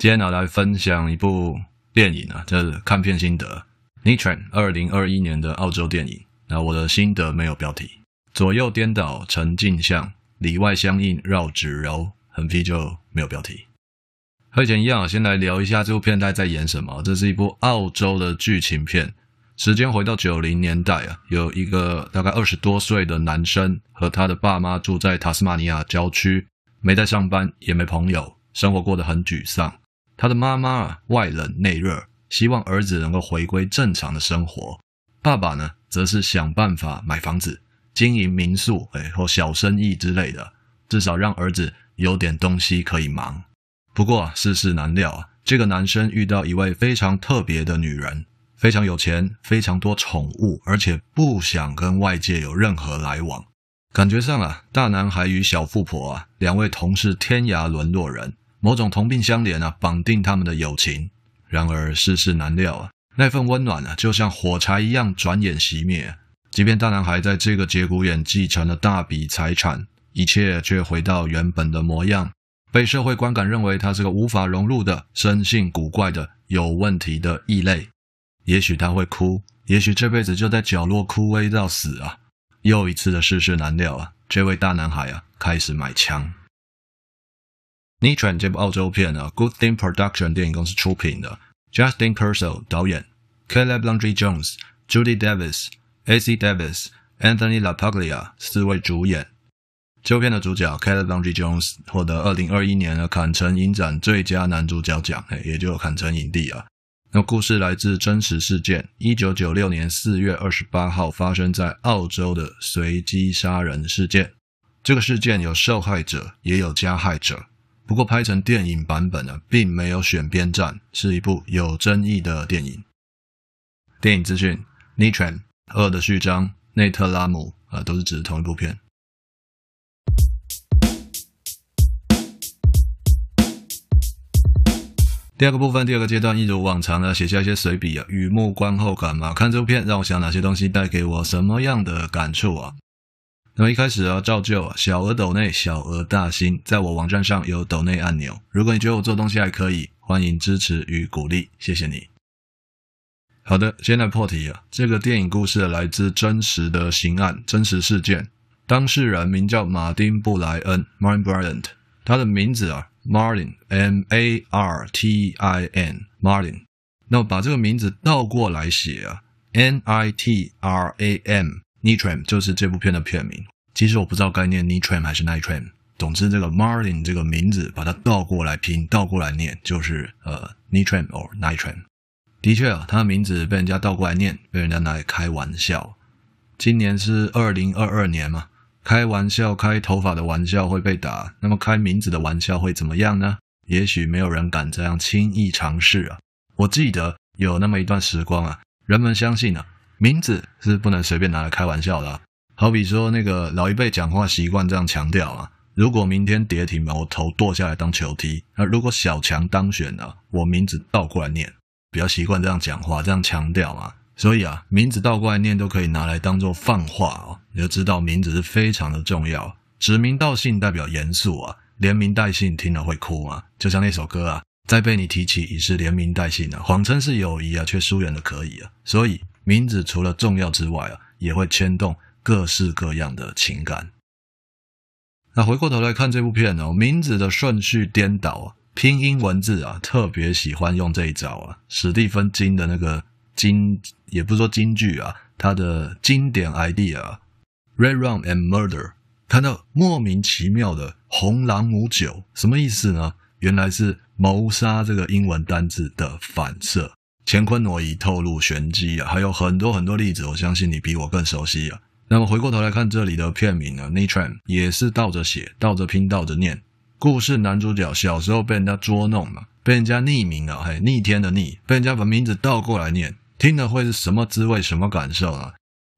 今天拿来分享一部电影啊，这是看片心得。Nichiren 二零二一年的澳洲电影。那我的心得没有标题，左右颠倒成镜像，里外相应绕指柔，横批就没有标题。和以前一样，先来聊一下这部片在在演什么。这是一部澳洲的剧情片，时间回到九零年代啊，有一个大概二十多岁的男生和他的爸妈住在塔斯马尼亚郊区，没在上班，也没朋友，生活过得很沮丧。他的妈妈啊，外冷内热，希望儿子能够回归正常的生活。爸爸呢，则是想办法买房子、经营民宿，哎，或小生意之类的，至少让儿子有点东西可以忙。不过，世事难料啊，这个男生遇到一位非常特别的女人，非常有钱，非常多宠物，而且不想跟外界有任何来往。感觉上啊，大男孩与小富婆啊，两位同是天涯沦落人。某种同病相怜啊，绑定他们的友情。然而世事难料啊，那份温暖啊，就像火柴一样，转眼熄灭。即便大男孩在这个节骨眼继承了大笔财产，一切却回到原本的模样，被社会观感认为他是个无法融入的、生性古怪的、有问题的异类。也许他会哭，也许这辈子就在角落枯萎到死啊！又一次的世事难料啊，这位大男孩啊，开始买枪。N i t r a n 这部澳洲片啊，Good Thing Production 电影公司出品的，Justin Kurzel 导演，Caleb Landry Jones、Judy Davis、AC Davis、Anthony LaPaglia 四位主演。这部片的主角 Caleb Landry Jones 获得二零二一年的坎城影展最佳男主角奖，也就坎城影帝啊。那故事来自真实事件，一九九六年四月二十八号发生在澳洲的随机杀人事件。这个事件有受害者，也有加害者。不过拍成电影版本呢，并没有选边站，是一部有争议的电影。电影资讯：Nichiren 二的序章，内特拉姆啊，都是指同一部片。第二个部分，第二个阶段，一如往常呢，写下一些随笔啊，雨木观后感嘛。看这部片，让我想哪些东西带给我什么样的感触啊？那么一开始啊，照旧啊，小额抖内，小额大新，在我网站上有抖内按钮。如果你觉得我做东西还可以，欢迎支持与鼓励，谢谢你。好的，先来破题啊，这个电影故事来自真实的刑案，真实事件。当事人名叫马丁布莱恩 （Martin Bryant），他的名字啊，Martin，M-A-R-T-I-N，Martin。那么把这个名字倒过来写啊，N I T R A M Nitram 就是这部片的片名。其实我不知道该念 Nichiren 还是 Nichiren。总之，这个 Martin 这个名字，把它倒过来拼，倒过来念，就是呃 Nitram or Nichiren。的确啊，他的名字被人家倒过来念，被人家拿来开玩笑。今年是二零二二年嘛，开玩笑开头发的玩笑会被打，那么开名字的玩笑会怎么样呢？也许没有人敢这样轻易尝试啊。我记得有那么一段时光啊，人们相信啊。名字是不能随便拿来开玩笑的，好比说那个老一辈讲话习惯这样强调啊，如果明天跌停把我头剁下来当球踢，那如果小强当选了，我名字倒过来念，比较习惯这样讲话，这样强调啊，所以啊，名字倒过来念都可以拿来当做放话哦，你就知道名字是非常的重要，指名道姓代表严肃啊，连名带姓听了会哭啊，就像那首歌啊，再被你提起已是连名带姓啊，谎称是友谊啊，却疏远的可以啊，所以。名字除了重要之外啊，也会牵动各式各样的情感。那回过头来看这部片哦，名字的顺序颠倒啊，拼音文字啊，特别喜欢用这一招啊。史蒂芬金的那个金，也不是说金句啊，他的经典 idea，Red Rum and Murder，看到莫名其妙的红朗姆酒，什么意思呢？原来是谋杀这个英文单字的反射。乾坤挪移透露玄机啊，还有很多很多例子，我相信你比我更熟悉啊。那么回过头来看这里的片名呢 nitran 也是倒着写、倒着拼、倒着念。故事男主角小时候被人家捉弄嘛，被人家匿名啊，嘿，逆天的逆，被人家把名字倒过来念，听了会是什么滋味、什么感受啊？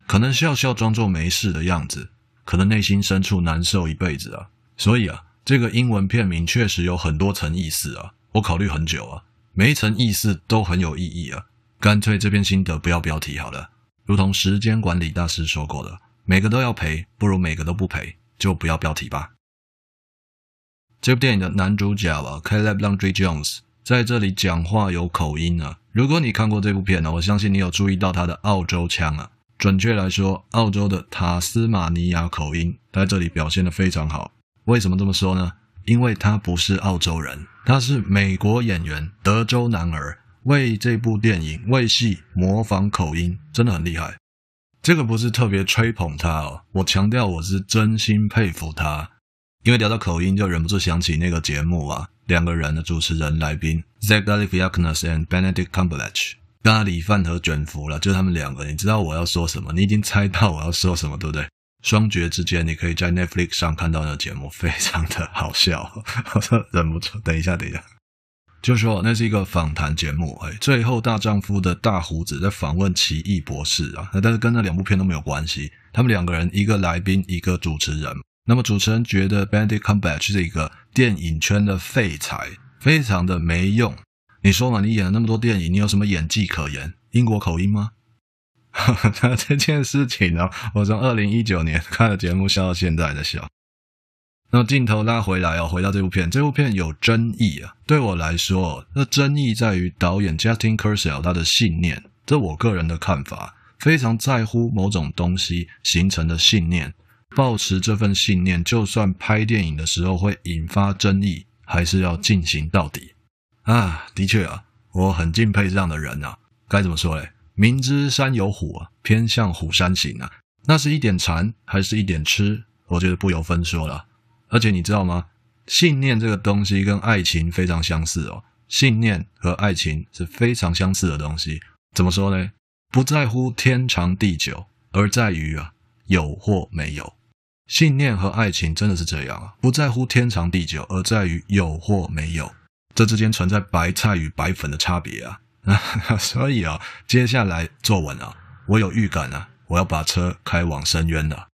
可能笑笑装作没事的样子，可能内心深处难受一辈子啊。所以啊，这个英文片名确实有很多层意思啊。我考虑很久啊，每一层意思都很有意义啊。干脆这篇心得不要标题好了，如同时间管理大师说过的，每个都要赔，不如每个都不赔，就不要标题吧。这部电影的男主角啊，Caleb Landry Jones 在这里讲话有口音啊。如果你看过这部片呢，我相信你有注意到他的澳洲腔啊。准确来说，澳洲的塔斯马尼亚口音在这里表现得非常好。为什么这么说呢？因为他不是澳洲人，他是美国演员，德州男儿，为这部电影为戏模仿口音，真的很厉害。这个不是特别吹捧他哦，我强调我是真心佩服他。因为聊到口音，就忍不住想起那个节目啊，两个人的主持人来宾 Zach Galifianakis and Benedict Cumberbatch，咖喱饭和卷福了，就他们两个。你知道我要说什么？你已经猜到我要说什么，对不对？双绝之间，你可以在 Netflix 上看到那节目，非常的好笑。我 说忍不住，等一下，等一下，就说那是一个访谈节目，哎，最后大丈夫的大胡子在访问奇异博士啊，那但是跟那两部片都没有关系。他们两个人，一个来宾，一个主持人。那么主持人觉得 Benedict Cumberbatch 是一个电影圈的废材，非常的没用。你说嘛，你演了那么多电影，你有什么演技可言？英国口音吗？那这件事情呢，我从二零一九年看了节目，笑到现在的笑。那镜头拉回来哦，回到这部片，这部片有争议啊。对我来说，那争议在于导演 Justin Kurzel 他的信念，这我个人的看法，非常在乎某种东西形成的信念。抱持这份信念，就算拍电影的时候会引发争议，还是要进行到底啊！的确啊，我很敬佩这样的人啊。该怎么说嘞？明知山有虎啊，偏向虎山行啊。那是一点馋，还是一点吃？我觉得不由分说了。而且你知道吗？信念这个东西跟爱情非常相似哦。信念和爱情是非常相似的东西。怎么说呢？不在乎天长地久，而在于啊，有或没有。信念和爱情真的是这样啊，不在乎天长地久，而在于有或没有。这之间存在白菜与白粉的差别啊。所以啊，接下来作文啊，我有预感啊，我要把车开往深渊了。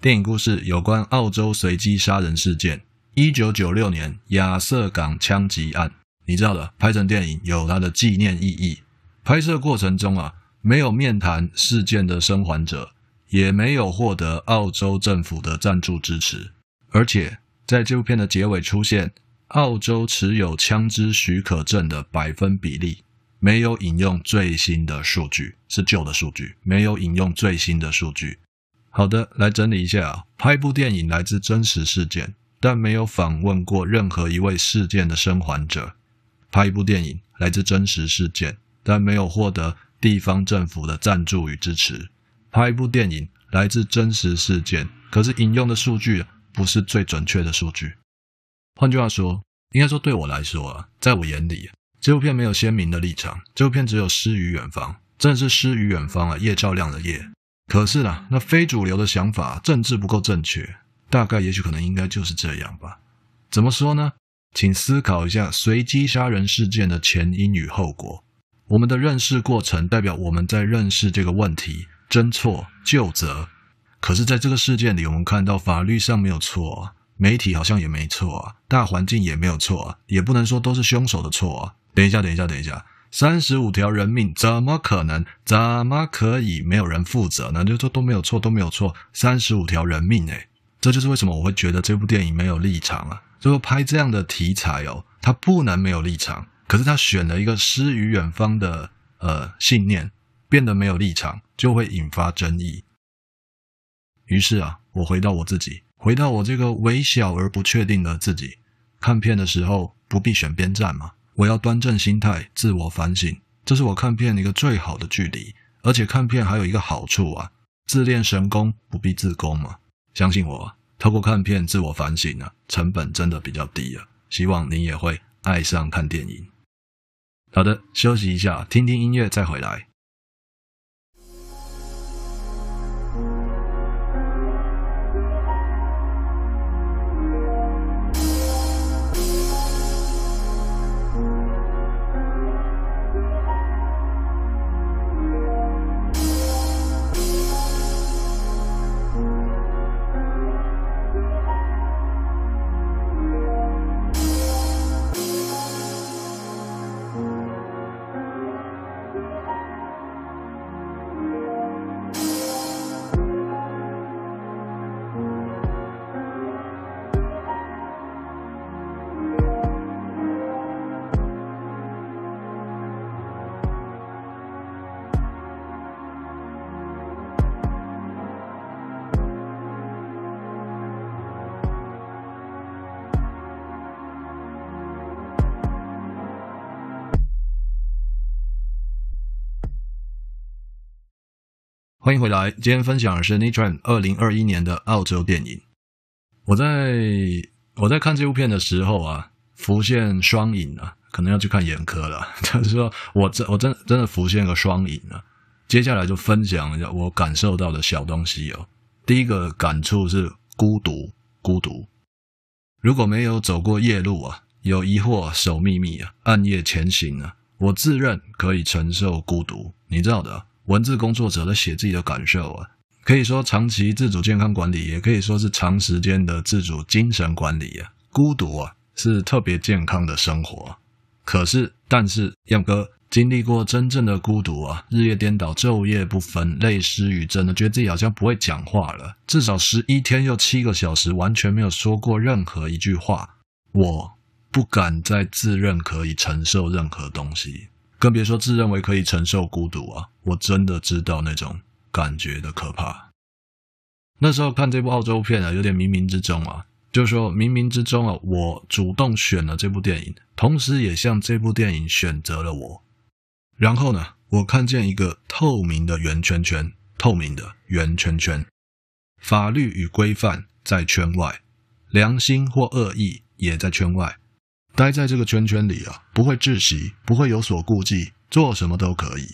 电影故事有关澳洲随机杀人事件，一九九六年亚瑟港枪击案。你知道的，拍成电影有它的纪念意义。拍摄过程中啊，没有面谈事件的生还者。也没有获得澳洲政府的赞助支持，而且在这部片的结尾出现澳洲持有枪支许可证的百分比例，没有引用最新的数据，是旧的数据，没有引用最新的数据。好的，来整理一下啊，拍一部电影来自真实事件，但没有访问过任何一位事件的生还者；拍一部电影来自真实事件，但没有获得地方政府的赞助与支持。拍一部电影来自真实事件，可是引用的数据不是最准确的数据。换句话说，应该说对我来说啊，在我眼里，这部片没有鲜明的立场，这部片只有诗与远方，真的是诗与远方啊，夜照亮的夜。可是啊，那非主流的想法，政治不够正确，大概也许可能应该就是这样吧。怎么说呢？请思考一下随机杀人事件的前因与后果。我们的认识过程代表我们在认识这个问题。侦错究责，可是在这个事件里，我们看到法律上没有错啊，媒体好像也没错啊，大环境也没有错啊，也不能说都是凶手的错啊。等一下，等一下，等一下，三十五条人命怎么可能？怎么可以没有人负责呢？就说都没有错，都没有错，三十五条人命诶，这就是为什么我会觉得这部电影没有立场啊。就说拍这样的题材哦，他不能没有立场，可是他选了一个诗与远方的呃信念。变得没有立场，就会引发争议。于是啊，我回到我自己，回到我这个微小而不确定的自己。看片的时候不必选边站嘛，我要端正心态，自我反省，这是我看片一个最好的距离。而且看片还有一个好处啊，自练神功不必自宫嘛。相信我，透过看片自我反省啊，成本真的比较低啊。希望你也会爱上看电影。好的，休息一下，听听音乐再回来。欢迎回来。今天分享的是 Nitran 二零二一年的澳洲电影。我在我在看这部片的时候啊，浮现双影啊，可能要去看眼科了。就是说我真我真真的浮现个双影啊。接下来就分享一下我感受到的小东西哦。第一个感触是孤独，孤独。如果没有走过夜路啊，有疑惑守秘密啊，暗夜前行啊，我自认可以承受孤独。你知道的。文字工作者在写自己的感受啊，可以说长期自主健康管理，也可以说是长时间的自主精神管理啊。孤独啊，是特别健康的生活。可是，但是，样哥经历过真正的孤独啊，日夜颠倒，昼夜不分，泪湿与真的，觉得自己好像不会讲话了。至少十一天又七个小时，完全没有说过任何一句话。我不敢再自认可以承受任何东西。更别说自认为可以承受孤独啊！我真的知道那种感觉的可怕。那时候看这部澳洲片啊，有点冥冥之中啊，就是说冥冥之中啊，我主动选了这部电影，同时也向这部电影选择了我。然后呢，我看见一个透明的圆圈圈，透明的圆圈圈，法律与规范在圈外，良心或恶意也在圈外。待在这个圈圈里啊，不会窒息，不会有所顾忌，做什么都可以。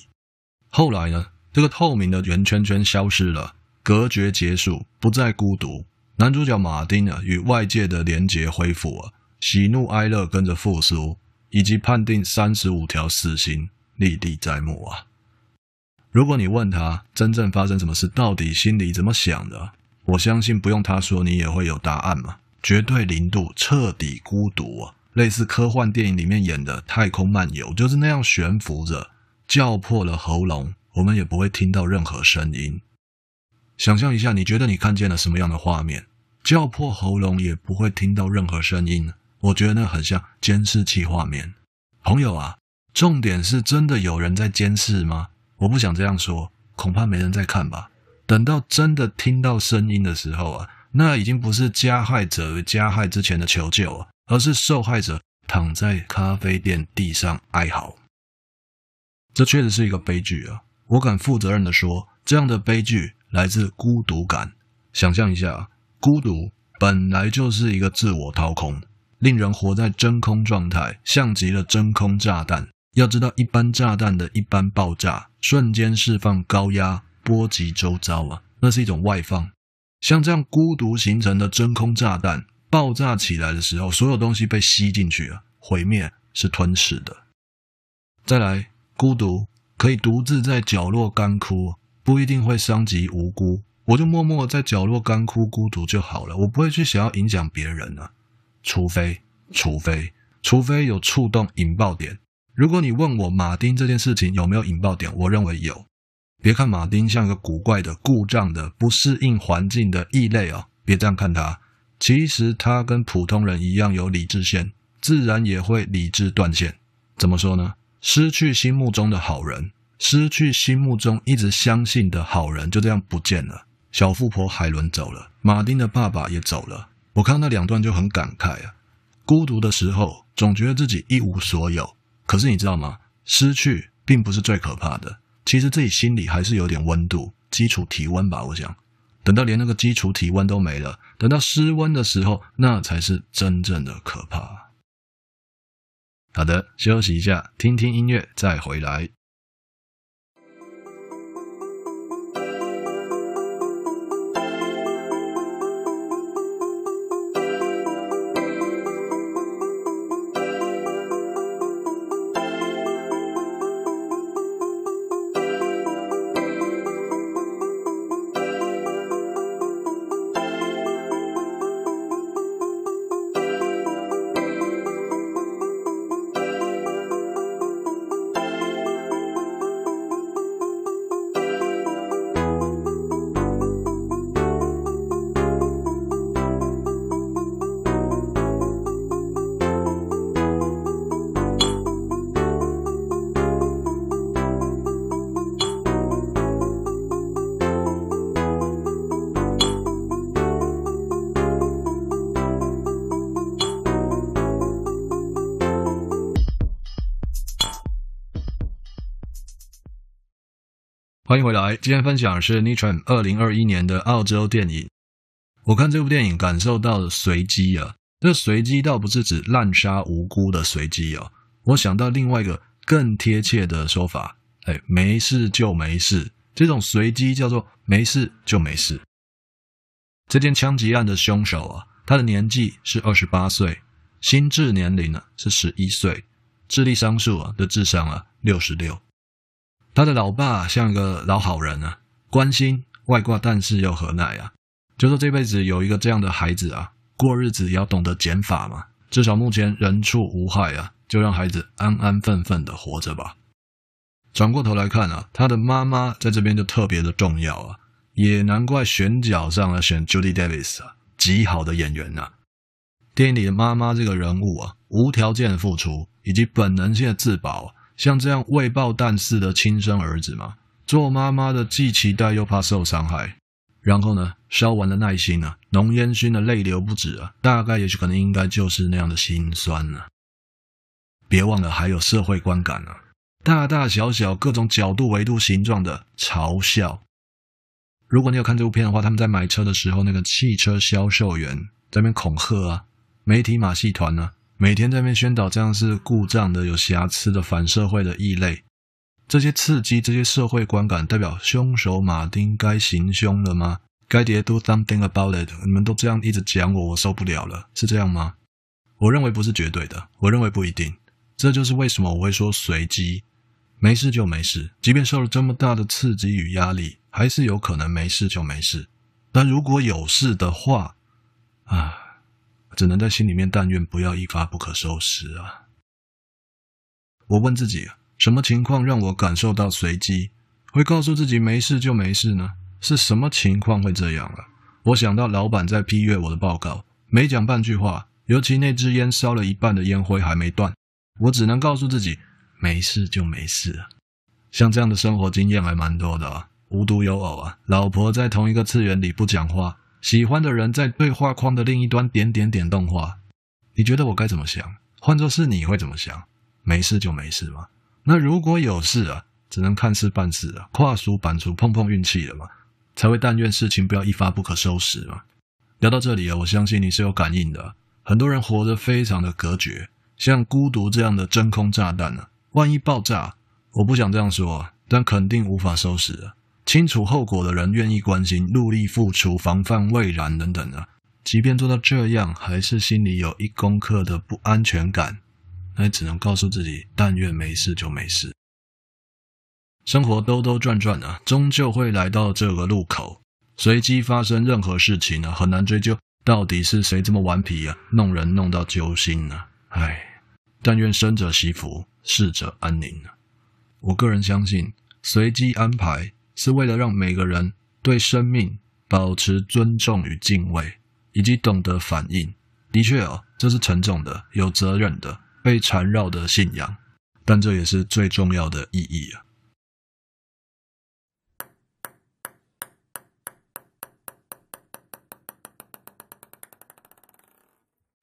后来呢，这个透明的圆圈圈消失了，隔绝结束，不再孤独。男主角马丁啊，与外界的连结恢复啊，喜怒哀乐跟着复苏，以及判定三十五条死刑历历在目啊。如果你问他真正发生什么事，到底心里怎么想的，我相信不用他说，你也会有答案嘛。绝对零度，彻底孤独啊。类似科幻电影里面演的太空漫游，就是那样悬浮着，叫破了喉咙，我们也不会听到任何声音。想象一下，你觉得你看见了什么样的画面？叫破喉咙也不会听到任何声音，我觉得那很像监视器画面。朋友啊，重点是真的有人在监视吗？我不想这样说，恐怕没人在看吧。等到真的听到声音的时候啊，那已经不是加害者加害之前的求救啊。而是受害者躺在咖啡店地上哀嚎，这确实是一个悲剧啊！我敢负责任的说，这样的悲剧来自孤独感。想象一下，孤独本来就是一个自我掏空，令人活在真空状态，像极了真空炸弹。要知道，一般炸弹的一般爆炸，瞬间释放高压，波及周遭啊，那是一种外放。像这样孤独形成的真空炸弹。爆炸起来的时候，所有东西被吸进去了，毁灭是吞噬的。再来，孤独可以独自在角落干枯，不一定会伤及无辜。我就默默在角落干枯，孤独就好了。我不会去想要影响别人啊，除非，除非，除非有触动引爆点。如果你问我马丁这件事情有没有引爆点，我认为有。别看马丁像一个古怪的、故障的、不适应环境的异类啊，别这样看他。其实他跟普通人一样有理智线，自然也会理智断线。怎么说呢？失去心目中的好人，失去心目中一直相信的好人，就这样不见了。小富婆海伦走了，马丁的爸爸也走了。我看那两段就很感慨啊。孤独的时候，总觉得自己一无所有。可是你知道吗？失去并不是最可怕的，其实自己心里还是有点温度，基础体温吧，我想。等到连那个基础体温都没了，等到失温的时候，那才是真正的可怕。好的，休息一下，听听音乐，再回来。欢迎回来，今天分享的是 Nichiren 二零二一年的澳洲电影。我看这部电影感受到了随机啊，这随机倒不是指滥杀无辜的随机哦。我想到另外一个更贴切的说法，哎，没事就没事，这种随机叫做没事就没事。这件枪击案的凶手啊，他的年纪是二十八岁，心智年龄呢是十一岁，智力商数啊的智商啊六十六。他的老爸像个老好人啊，关心外挂，但是又何奈啊？就说这辈子有一个这样的孩子啊，过日子也要懂得减法嘛。至少目前人畜无害啊，就让孩子安安分分的活着吧。转过头来看啊，他的妈妈在这边就特别的重要啊，也难怪选角上啊选 Judy Davis 啊，极好的演员啊。电影里的妈妈这个人物啊，无条件的付出以及本能性的自保。像这样未爆弹似的亲生儿子嘛，做妈妈的既期待又怕受伤害，然后呢，烧完了耐心啊，浓烟熏的泪流不止啊，大概也许可能应该就是那样的心酸啊。别忘了还有社会观感啊，大大小小各种角度、维度、形状的嘲笑。如果你有看这部片的话，他们在买车的时候，那个汽车销售员在那边恐吓啊，媒体马戏团呢、啊。每天在那边宣导这样是故障的、有瑕疵的、反社会的异类，这些刺激、这些社会观感，代表凶手马丁该行凶了吗？该得 do something about it？你们都这样一直讲我，我受不了了，是这样吗？我认为不是绝对的，我认为不一定。这就是为什么我会说随机，没事就没事，即便受了这么大的刺激与压力，还是有可能没事就没事。但如果有事的话，啊。只能在心里面但愿不要一发不可收拾啊！我问自己，什么情况让我感受到随机，会告诉自己没事就没事呢？是什么情况会这样啊？我想到老板在批阅我的报告，没讲半句话，尤其那支烟烧了一半的烟灰还没断，我只能告诉自己没事就没事。像这样的生活经验还蛮多的啊，无独有偶啊，老婆在同一个次元里不讲话。喜欢的人在对话框的另一端点点点动画，你觉得我该怎么想？换作是你会怎么想？没事就没事嘛。那如果有事啊，只能看事办事啊，跨书板书碰碰运气了嘛，才会但愿事情不要一发不可收拾嘛。聊到这里啊，我相信你是有感应的。很多人活得非常的隔绝，像孤独这样的真空炸弹啊，万一爆炸，我不想这样说，但肯定无法收拾啊。清楚后果的人愿意关心、努力付出、防范未然等等的，即便做到这样，还是心里有一公克的不安全感，那只能告诉自己：但愿没事就没事。生活兜兜转转啊，终究会来到这个路口。随机发生任何事情呢，很难追究到底是谁这么顽皮啊，弄人弄到揪心呢？唉，但愿生者惜福，逝者安宁。我个人相信，随机安排。是为了让每个人对生命保持尊重与敬畏，以及懂得反应。的确哦，这是沉重的、有责任的、被缠绕的信仰，但这也是最重要的意义啊。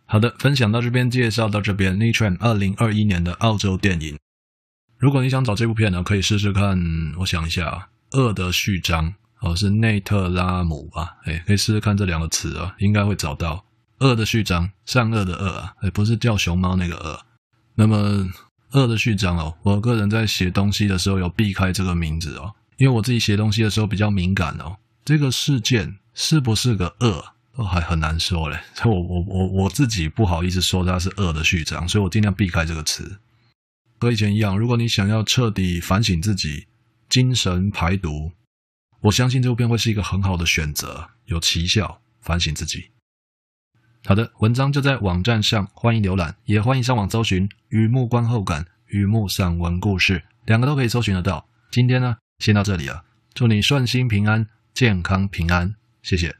好的，分享到这边，介绍到这边。Nichiren 二零二一年的澳洲电影。如果你想找这部片呢，可以试试看。我想一下啊。恶的序章哦，是内特拉姆吧？哎，可以试试看这两个词啊，应该会找到。恶的序章，善恶的恶啊，哎，不是叫熊猫那个恶。那么，恶的序章哦，我个人在写东西的时候有避开这个名字哦，因为我自己写东西的时候比较敏感哦。这个事件是不是个恶，都还很难说嘞。我我我我自己不好意思说它是恶的序章，所以我尽量避开这个词。和以前一样，如果你想要彻底反省自己。精神排毒，我相信这部片会是一个很好的选择，有奇效，反省自己。好的，文章就在网站上，欢迎浏览，也欢迎上网搜寻《雨幕观后感》《雨幕散文故事》，两个都可以搜寻得到。今天呢，先到这里了，祝你顺心平安，健康平安，谢谢。